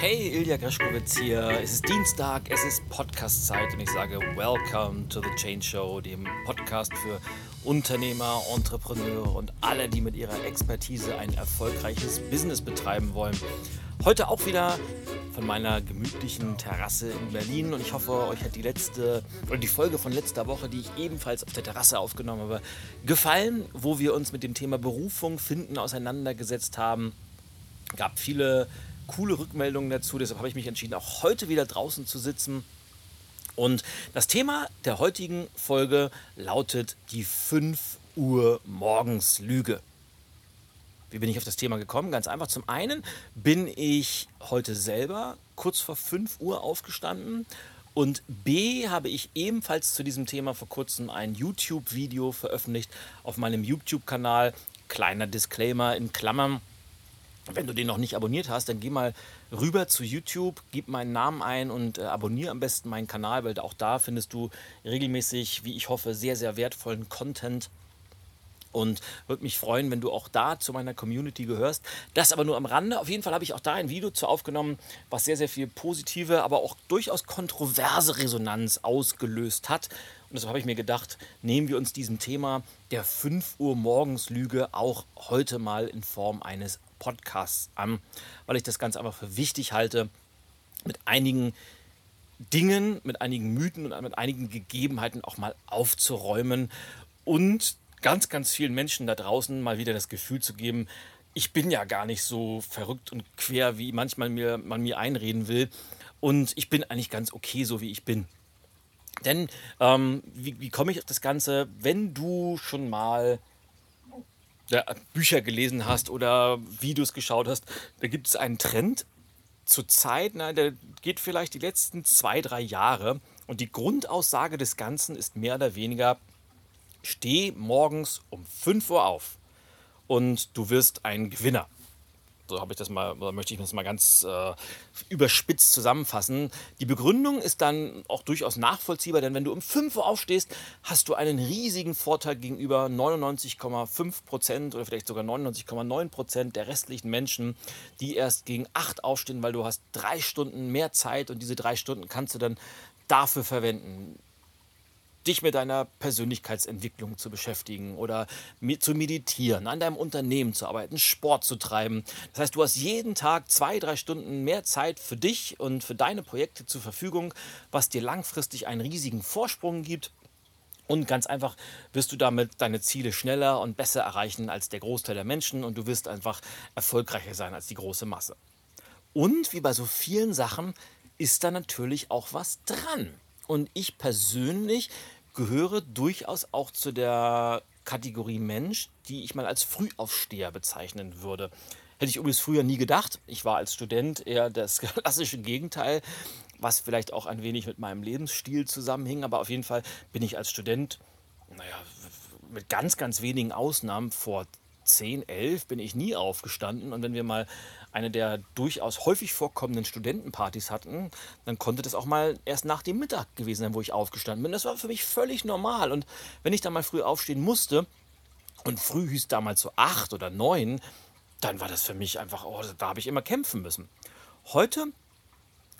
Hey, Ilja Greschkowitz hier. Es ist Dienstag, es ist Podcast-Zeit und ich sage Welcome to the Change Show, dem Podcast für Unternehmer, Entrepreneure und alle, die mit ihrer Expertise ein erfolgreiches Business betreiben wollen. Heute auch wieder von meiner gemütlichen Terrasse in Berlin und ich hoffe, euch hat die letzte oder die Folge von letzter Woche, die ich ebenfalls auf der Terrasse aufgenommen habe, gefallen, wo wir uns mit dem Thema Berufung finden auseinandergesetzt haben. Gab viele coole Rückmeldungen dazu, deshalb habe ich mich entschieden, auch heute wieder draußen zu sitzen. Und das Thema der heutigen Folge lautet die 5 Uhr morgens Lüge. Wie bin ich auf das Thema gekommen? Ganz einfach. Zum einen bin ich heute selber kurz vor 5 Uhr aufgestanden und B habe ich ebenfalls zu diesem Thema vor kurzem ein YouTube-Video veröffentlicht auf meinem YouTube-Kanal. Kleiner Disclaimer in Klammern. Wenn du den noch nicht abonniert hast, dann geh mal rüber zu YouTube, gib meinen Namen ein und äh, abonniere am besten meinen Kanal, weil auch da findest du regelmäßig, wie ich hoffe, sehr, sehr wertvollen Content und würde mich freuen, wenn du auch da zu meiner Community gehörst. Das aber nur am Rande. Auf jeden Fall habe ich auch da ein Video zu aufgenommen, was sehr, sehr viel positive, aber auch durchaus kontroverse Resonanz ausgelöst hat. Und deshalb habe ich mir gedacht, nehmen wir uns diesem Thema der 5 Uhr morgens Lüge auch heute mal in Form eines Podcasts an, weil ich das ganz einfach für wichtig halte, mit einigen Dingen, mit einigen Mythen und mit einigen Gegebenheiten auch mal aufzuräumen und ganz, ganz vielen Menschen da draußen mal wieder das Gefühl zu geben, ich bin ja gar nicht so verrückt und quer, wie manchmal mir, man mir einreden will. Und ich bin eigentlich ganz okay, so wie ich bin. Denn ähm, wie, wie komme ich auf das Ganze? Wenn du schon mal ja, Bücher gelesen hast oder Videos geschaut hast, da gibt es einen Trend zur Zeit, na, der geht vielleicht die letzten zwei, drei Jahre. Und die Grundaussage des Ganzen ist mehr oder weniger, steh morgens um 5 Uhr auf und du wirst ein Gewinner. So habe ich das mal, möchte ich das mal ganz äh, überspitzt zusammenfassen. Die Begründung ist dann auch durchaus nachvollziehbar, denn wenn du um 5 Uhr aufstehst, hast du einen riesigen Vorteil gegenüber 99,5 Prozent oder vielleicht sogar 99,9 Prozent der restlichen Menschen, die erst gegen 8 aufstehen, weil du hast drei Stunden mehr Zeit und diese drei Stunden kannst du dann dafür verwenden dich mit deiner Persönlichkeitsentwicklung zu beschäftigen oder zu meditieren, an deinem Unternehmen zu arbeiten, Sport zu treiben. Das heißt, du hast jeden Tag zwei, drei Stunden mehr Zeit für dich und für deine Projekte zur Verfügung, was dir langfristig einen riesigen Vorsprung gibt. Und ganz einfach wirst du damit deine Ziele schneller und besser erreichen als der Großteil der Menschen und du wirst einfach erfolgreicher sein als die große Masse. Und wie bei so vielen Sachen ist da natürlich auch was dran. Und ich persönlich gehöre durchaus auch zu der Kategorie Mensch, die ich mal als Frühaufsteher bezeichnen würde. Hätte ich übrigens früher nie gedacht. Ich war als Student eher das klassische Gegenteil, was vielleicht auch ein wenig mit meinem Lebensstil zusammenhing. Aber auf jeden Fall bin ich als Student, naja, mit ganz, ganz wenigen Ausnahmen vor 10, 11 bin ich nie aufgestanden. Und wenn wir mal eine der durchaus häufig vorkommenden Studentenpartys hatten, dann konnte das auch mal erst nach dem Mittag gewesen sein, wo ich aufgestanden bin. Das war für mich völlig normal. Und wenn ich dann mal früh aufstehen musste, und früh hieß damals so acht oder neun, dann war das für mich einfach, oh, da habe ich immer kämpfen müssen. Heute,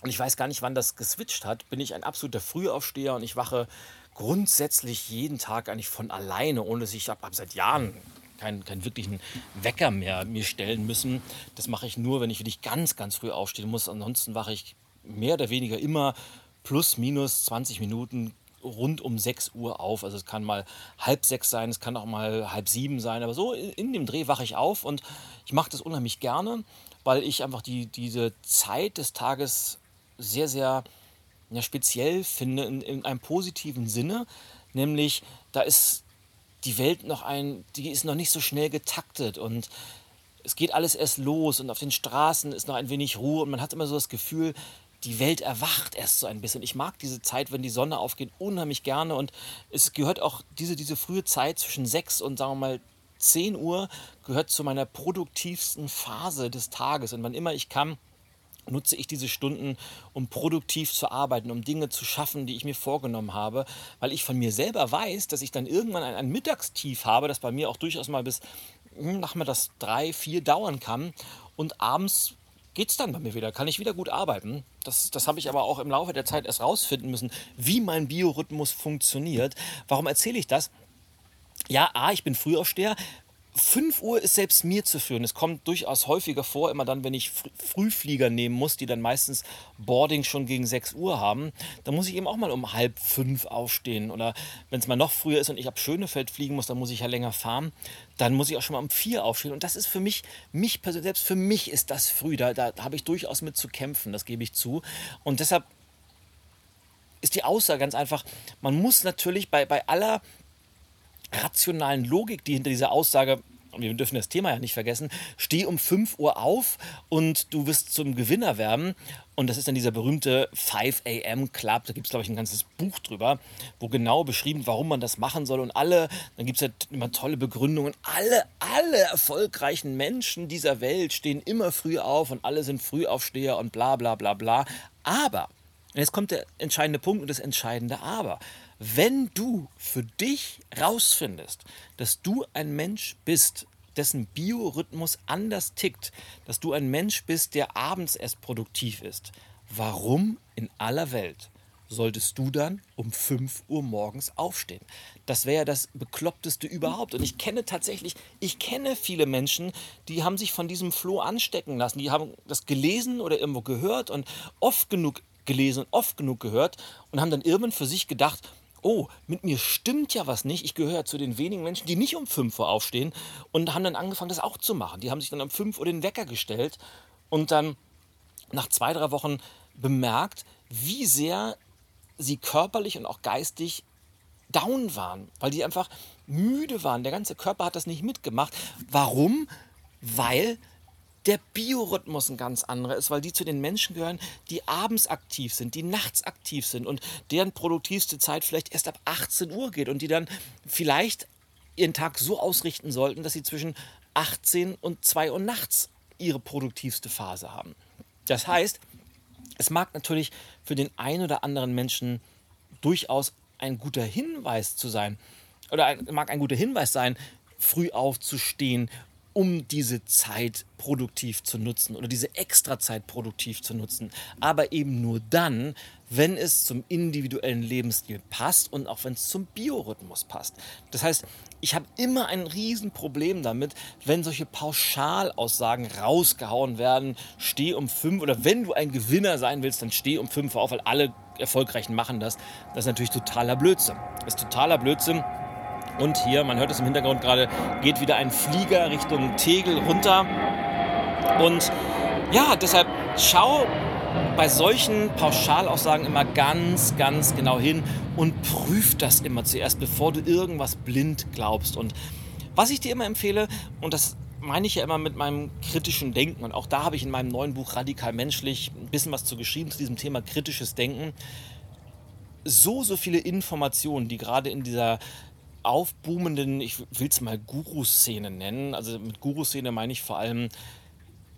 und ich weiß gar nicht, wann das geswitcht hat, bin ich ein absoluter Frühaufsteher und ich wache grundsätzlich jeden Tag eigentlich von alleine, ohne dass ich ab, ab seit Jahren keinen, keinen wirklichen Wecker mehr mir stellen müssen. Das mache ich nur, wenn ich wirklich ganz, ganz früh aufstehen muss. Ansonsten wache ich mehr oder weniger immer plus minus 20 Minuten rund um 6 Uhr auf. Also es kann mal halb sechs sein, es kann auch mal halb sieben sein, aber so in dem Dreh wache ich auf und ich mache das unheimlich gerne, weil ich einfach die, diese Zeit des Tages sehr, sehr ja, speziell finde, in, in einem positiven Sinne. Nämlich, da ist die Welt noch ein, die ist noch nicht so schnell getaktet und es geht alles erst los und auf den Straßen ist noch ein wenig Ruhe und man hat immer so das Gefühl, die Welt erwacht erst so ein bisschen. Ich mag diese Zeit, wenn die Sonne aufgeht, unheimlich gerne und es gehört auch diese, diese frühe Zeit zwischen 6 und sagen wir mal 10 Uhr gehört zu meiner produktivsten Phase des Tages und wann immer ich kann, nutze ich diese Stunden, um produktiv zu arbeiten, um Dinge zu schaffen, die ich mir vorgenommen habe, weil ich von mir selber weiß, dass ich dann irgendwann ein, ein Mittagstief habe, das bei mir auch durchaus mal bis hm, nachmittags drei, vier dauern kann und abends geht es dann bei mir wieder, kann ich wieder gut arbeiten. Das, das habe ich aber auch im Laufe der Zeit erst rausfinden müssen, wie mein Biorhythmus funktioniert. Warum erzähle ich das? Ja, A, ich bin Frühaufsteher. 5 Uhr ist selbst mir zu führen. Es kommt durchaus häufiger vor, immer dann, wenn ich Frühflieger nehmen muss, die dann meistens Boarding schon gegen 6 Uhr haben. Da muss ich eben auch mal um halb fünf aufstehen. Oder wenn es mal noch früher ist und ich ab Schönefeld fliegen muss, dann muss ich ja länger fahren. Dann muss ich auch schon mal um vier aufstehen. Und das ist für mich, mich persönlich, selbst für mich ist das früh. Da, da habe ich durchaus mit zu kämpfen, das gebe ich zu. Und deshalb ist die Aussage ganz einfach, man muss natürlich bei, bei aller rationalen Logik, die hinter dieser Aussage wir dürfen das Thema ja nicht vergessen, steh um 5 Uhr auf und du wirst zum Gewinner werden. Und das ist dann dieser berühmte 5 AM Club. Da gibt es, glaube ich, ein ganzes Buch drüber, wo genau beschrieben, warum man das machen soll. Und alle, dann gibt es ja immer tolle Begründungen. Alle, alle erfolgreichen Menschen dieser Welt stehen immer früh auf und alle sind Frühaufsteher und bla bla bla bla. Aber, jetzt kommt der entscheidende Punkt und das entscheidende Aber wenn du für dich rausfindest, dass du ein Mensch bist, dessen Biorhythmus anders tickt, dass du ein Mensch bist, der abends erst produktiv ist, warum in aller Welt solltest du dann um 5 Uhr morgens aufstehen? Das wäre ja das Bekloppteste überhaupt. Und ich kenne tatsächlich, ich kenne viele Menschen, die haben sich von diesem Floh anstecken lassen. Die haben das gelesen oder irgendwo gehört und oft genug gelesen und oft genug gehört und haben dann irgendwann für sich gedacht, oh, mit mir stimmt ja was nicht. Ich gehöre zu den wenigen Menschen, die nicht um 5 Uhr aufstehen und haben dann angefangen, das auch zu machen. Die haben sich dann um 5 Uhr den Wecker gestellt und dann nach zwei, drei Wochen bemerkt, wie sehr sie körperlich und auch geistig down waren, weil die einfach müde waren. Der ganze Körper hat das nicht mitgemacht. Warum? Weil der Biorhythmus ein ganz anderer ist, weil die zu den Menschen gehören, die abends aktiv sind, die nachts aktiv sind und deren produktivste Zeit vielleicht erst ab 18 Uhr geht und die dann vielleicht ihren Tag so ausrichten sollten, dass sie zwischen 18 und 2 Uhr nachts ihre produktivste Phase haben. Das heißt, es mag natürlich für den einen oder anderen Menschen durchaus ein guter Hinweis zu sein, oder ein, mag ein guter Hinweis sein, früh aufzustehen, um diese Zeit produktiv zu nutzen oder diese Extrazeit produktiv zu nutzen. Aber eben nur dann, wenn es zum individuellen Lebensstil passt und auch wenn es zum Biorhythmus passt. Das heißt, ich habe immer ein Riesenproblem damit, wenn solche Pauschalaussagen rausgehauen werden, steh um fünf oder wenn du ein Gewinner sein willst, dann steh um fünf auf, weil alle Erfolgreichen machen das. Das ist natürlich totaler Blödsinn. Das ist totaler Blödsinn. Und hier, man hört es im Hintergrund gerade, geht wieder ein Flieger Richtung Tegel runter. Und ja, deshalb schau bei solchen Pauschalaussagen immer ganz, ganz genau hin und prüf das immer zuerst, bevor du irgendwas blind glaubst. Und was ich dir immer empfehle, und das meine ich ja immer mit meinem kritischen Denken, und auch da habe ich in meinem neuen Buch Radikal Menschlich ein bisschen was zu geschrieben zu diesem Thema kritisches Denken. So, so viele Informationen, die gerade in dieser aufboomenden, ich will es mal Guru-Szene nennen. Also mit Guru-Szene meine ich vor allem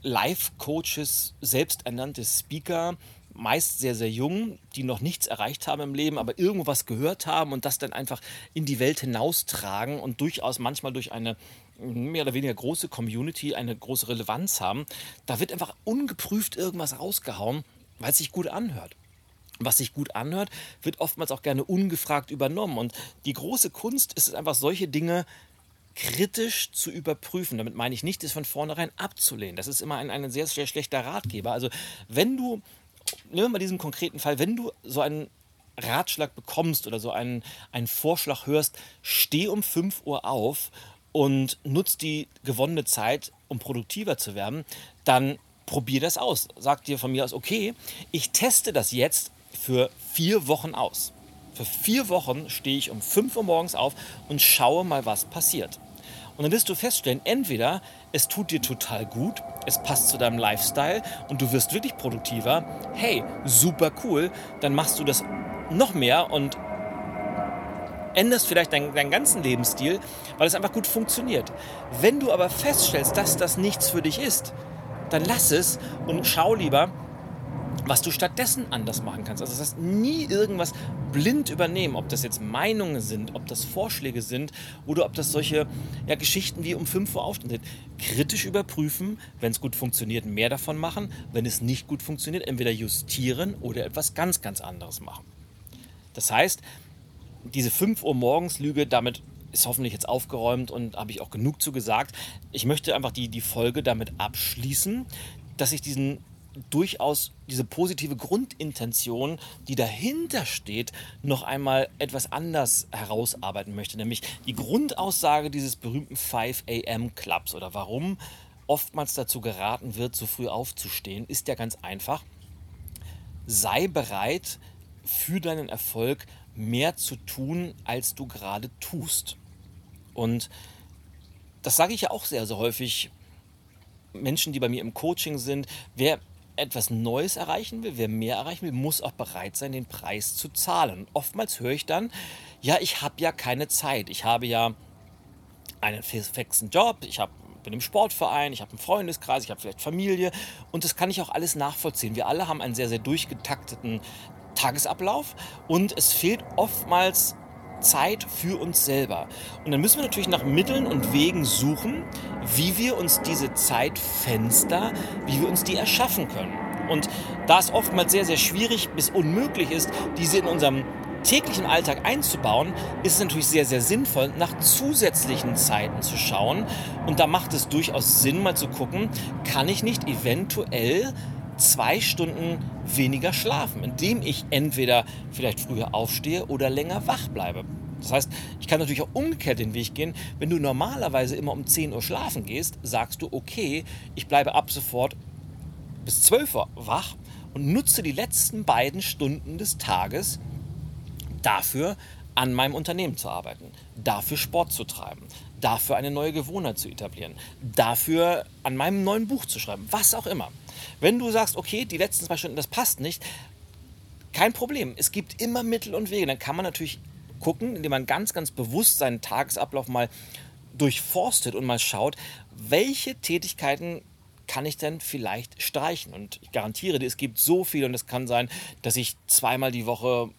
Life-Coaches, selbsternannte Speaker, meist sehr, sehr jung, die noch nichts erreicht haben im Leben, aber irgendwas gehört haben und das dann einfach in die Welt hinaustragen und durchaus manchmal durch eine mehr oder weniger große Community eine große Relevanz haben. Da wird einfach ungeprüft irgendwas rausgehauen, weil es sich gut anhört was sich gut anhört, wird oftmals auch gerne ungefragt übernommen. Und die große Kunst ist es einfach, solche Dinge kritisch zu überprüfen. Damit meine ich nicht, das von vornherein abzulehnen. Das ist immer ein, ein sehr, sehr schlechter Ratgeber. Also wenn du, nehmen wir mal diesen konkreten Fall, wenn du so einen Ratschlag bekommst oder so einen, einen Vorschlag hörst, steh um 5 Uhr auf und nutz die gewonnene Zeit, um produktiver zu werden, dann probier das aus. Sag dir von mir aus, okay, ich teste das jetzt für vier Wochen aus. Für vier Wochen stehe ich um 5 Uhr morgens auf und schaue mal, was passiert. Und dann wirst du feststellen, entweder es tut dir total gut, es passt zu deinem Lifestyle und du wirst wirklich produktiver. Hey, super cool, dann machst du das noch mehr und änderst vielleicht deinen, deinen ganzen Lebensstil, weil es einfach gut funktioniert. Wenn du aber feststellst, dass das nichts für dich ist, dann lass es und schau lieber, was du stattdessen anders machen kannst. Also das heißt, nie irgendwas blind übernehmen, ob das jetzt Meinungen sind, ob das Vorschläge sind oder ob das solche ja, Geschichten wie um 5 Uhr aufstehen sind. Kritisch überprüfen, wenn es gut funktioniert, mehr davon machen, wenn es nicht gut funktioniert, entweder justieren oder etwas ganz, ganz anderes machen. Das heißt, diese 5 Uhr morgens Lüge, damit ist hoffentlich jetzt aufgeräumt und habe ich auch genug zu gesagt. Ich möchte einfach die, die Folge damit abschließen, dass ich diesen durchaus diese positive Grundintention, die dahinter steht, noch einmal etwas anders herausarbeiten möchte. Nämlich die Grundaussage dieses berühmten 5 AM Clubs oder warum oftmals dazu geraten wird, so früh aufzustehen, ist ja ganz einfach. Sei bereit, für deinen Erfolg mehr zu tun, als du gerade tust. Und das sage ich ja auch sehr, sehr häufig. Menschen, die bei mir im Coaching sind, wer etwas Neues erreichen will, wer mehr erreichen will, muss auch bereit sein, den Preis zu zahlen. Oftmals höre ich dann, ja, ich habe ja keine Zeit. Ich habe ja einen fixen Job, ich habe bin im Sportverein, ich habe einen Freundeskreis, ich habe vielleicht Familie und das kann ich auch alles nachvollziehen. Wir alle haben einen sehr, sehr durchgetakteten Tagesablauf und es fehlt oftmals Zeit für uns selber. Und dann müssen wir natürlich nach Mitteln und Wegen suchen, wie wir uns diese Zeitfenster, wie wir uns die erschaffen können. Und da es oftmals sehr, sehr schwierig bis unmöglich ist, diese in unserem täglichen Alltag einzubauen, ist es natürlich sehr, sehr sinnvoll, nach zusätzlichen Zeiten zu schauen. Und da macht es durchaus Sinn, mal zu gucken, kann ich nicht eventuell zwei Stunden weniger schlafen, indem ich entweder vielleicht früher aufstehe oder länger wach bleibe. Das heißt, ich kann natürlich auch umgekehrt den Weg gehen. Wenn du normalerweise immer um 10 Uhr schlafen gehst, sagst du, okay, ich bleibe ab sofort bis 12 Uhr wach und nutze die letzten beiden Stunden des Tages dafür, an meinem Unternehmen zu arbeiten, dafür Sport zu treiben, dafür eine neue Gewohnheit zu etablieren, dafür an meinem neuen Buch zu schreiben, was auch immer. Wenn du sagst, okay, die letzten zwei Stunden, das passt nicht, kein Problem. Es gibt immer Mittel und Wege. Dann kann man natürlich gucken, indem man ganz, ganz bewusst seinen Tagesablauf mal durchforstet und mal schaut, welche Tätigkeiten kann ich denn vielleicht streichen? Und ich garantiere dir, es gibt so viel und es kann sein, dass ich zweimal die Woche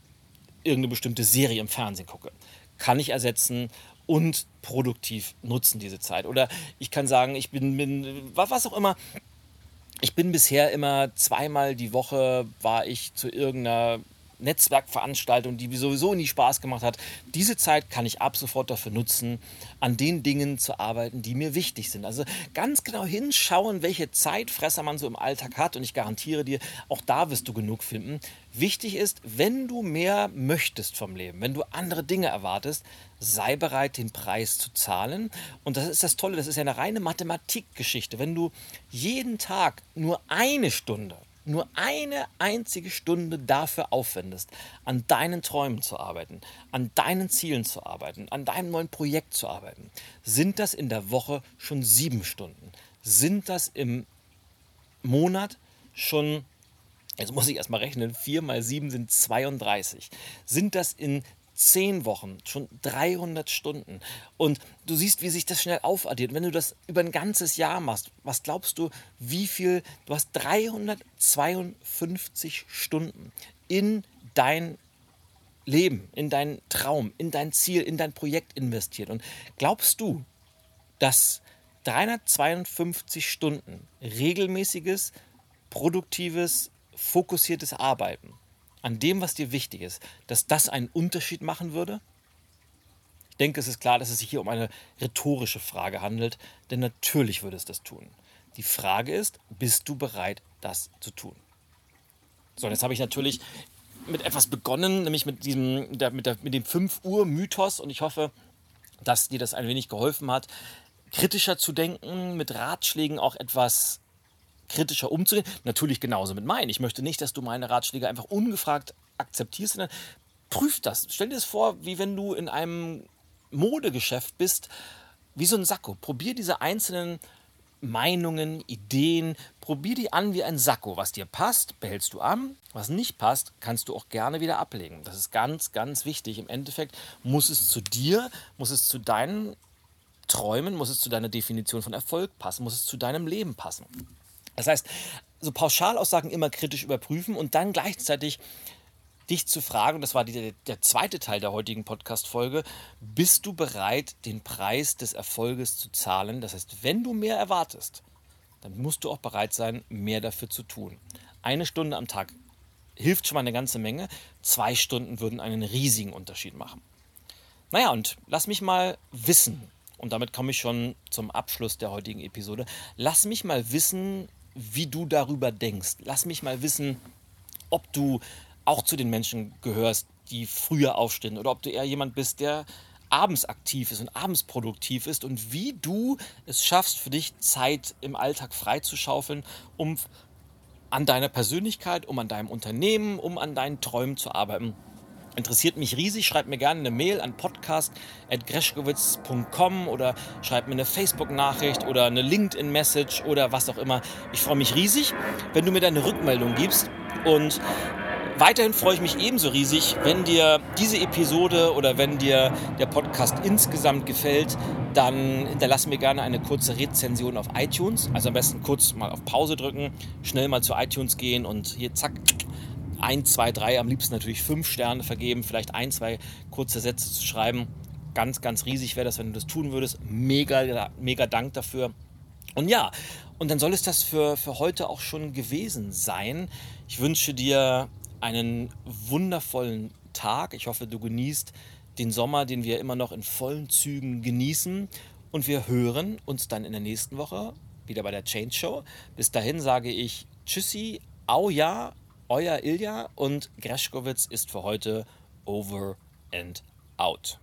irgendeine bestimmte Serie im Fernsehen gucke. Kann ich ersetzen und produktiv nutzen diese Zeit. Oder ich kann sagen, ich bin, bin was auch immer, ich bin bisher immer zweimal die Woche war ich zu irgendeiner Netzwerkveranstaltung, die mir sowieso nie Spaß gemacht hat. Diese Zeit kann ich ab sofort dafür nutzen, an den Dingen zu arbeiten, die mir wichtig sind. Also ganz genau hinschauen, welche Zeitfresser man so im Alltag hat. Und ich garantiere dir, auch da wirst du genug finden. Wichtig ist, wenn du mehr möchtest vom Leben, wenn du andere Dinge erwartest, sei bereit, den Preis zu zahlen. Und das ist das Tolle, das ist ja eine reine Mathematikgeschichte. Wenn du jeden Tag nur eine Stunde nur eine einzige Stunde dafür aufwendest, an deinen Träumen zu arbeiten, an deinen Zielen zu arbeiten, an deinem neuen Projekt zu arbeiten, sind das in der Woche schon sieben Stunden. Sind das im Monat schon, jetzt muss ich erstmal rechnen, vier mal sieben sind 32. Sind das in zehn Wochen, schon 300 Stunden. Und du siehst, wie sich das schnell aufaddiert. Wenn du das über ein ganzes Jahr machst, was glaubst du, wie viel? Du hast 352 Stunden in dein Leben, in deinen Traum, in dein Ziel, in dein Projekt investiert. Und glaubst du, dass 352 Stunden regelmäßiges, produktives, fokussiertes Arbeiten an dem, was dir wichtig ist, dass das einen Unterschied machen würde? Ich denke, es ist klar, dass es sich hier um eine rhetorische Frage handelt, denn natürlich würde es das tun. Die Frage ist, bist du bereit, das zu tun? So, jetzt habe ich natürlich mit etwas begonnen, nämlich mit, diesem, mit, der, mit dem 5 Uhr Mythos und ich hoffe, dass dir das ein wenig geholfen hat, kritischer zu denken, mit Ratschlägen auch etwas kritischer umzugehen. Natürlich genauso mit meinen. Ich möchte nicht, dass du meine Ratschläge einfach ungefragt akzeptierst, sondern prüf das. Stell dir das vor, wie wenn du in einem Modegeschäft bist, wie so ein Sakko. Probier diese einzelnen Meinungen, Ideen, probier die an wie ein Sakko. Was dir passt, behältst du an. Was nicht passt, kannst du auch gerne wieder ablegen. Das ist ganz, ganz wichtig. Im Endeffekt muss es zu dir, muss es zu deinen Träumen, muss es zu deiner Definition von Erfolg passen, muss es zu deinem Leben passen. Das heißt, so Pauschalaussagen immer kritisch überprüfen und dann gleichzeitig dich zu fragen, das war die, der zweite Teil der heutigen Podcast-Folge, bist du bereit, den Preis des Erfolges zu zahlen? Das heißt, wenn du mehr erwartest, dann musst du auch bereit sein, mehr dafür zu tun. Eine Stunde am Tag hilft schon mal eine ganze Menge. Zwei Stunden würden einen riesigen Unterschied machen. Naja, und lass mich mal wissen, und damit komme ich schon zum Abschluss der heutigen Episode, lass mich mal wissen, wie du darüber denkst. Lass mich mal wissen, ob du auch zu den Menschen gehörst, die früher aufstehen oder ob du eher jemand bist, der abends aktiv ist und abends produktiv ist und wie du es schaffst, für dich Zeit im Alltag freizuschaufeln, um an deiner Persönlichkeit, um an deinem Unternehmen, um an deinen Träumen zu arbeiten. Interessiert mich riesig. Schreib mir gerne eine Mail an podcast.greschkowitz.com oder schreib mir eine Facebook-Nachricht oder eine LinkedIn-Message oder was auch immer. Ich freue mich riesig, wenn du mir deine Rückmeldung gibst. Und Weiterhin freue ich mich ebenso riesig, wenn dir diese Episode oder wenn dir der Podcast insgesamt gefällt, dann hinterlass mir gerne eine kurze Rezension auf iTunes. Also am besten kurz mal auf Pause drücken, schnell mal zu iTunes gehen und hier zack, ein, zwei, drei, am liebsten natürlich fünf Sterne vergeben, vielleicht ein, zwei kurze Sätze zu schreiben. Ganz, ganz riesig wäre das, wenn du das tun würdest. Mega, mega Dank dafür. Und ja, und dann soll es das für, für heute auch schon gewesen sein. Ich wünsche dir einen wundervollen Tag. Ich hoffe, du genießt den Sommer, den wir immer noch in vollen Zügen genießen. Und wir hören uns dann in der nächsten Woche wieder bei der Change Show. Bis dahin sage ich Tschüssi, au ja, euer Ilja und Greschkowitz ist für heute over and out.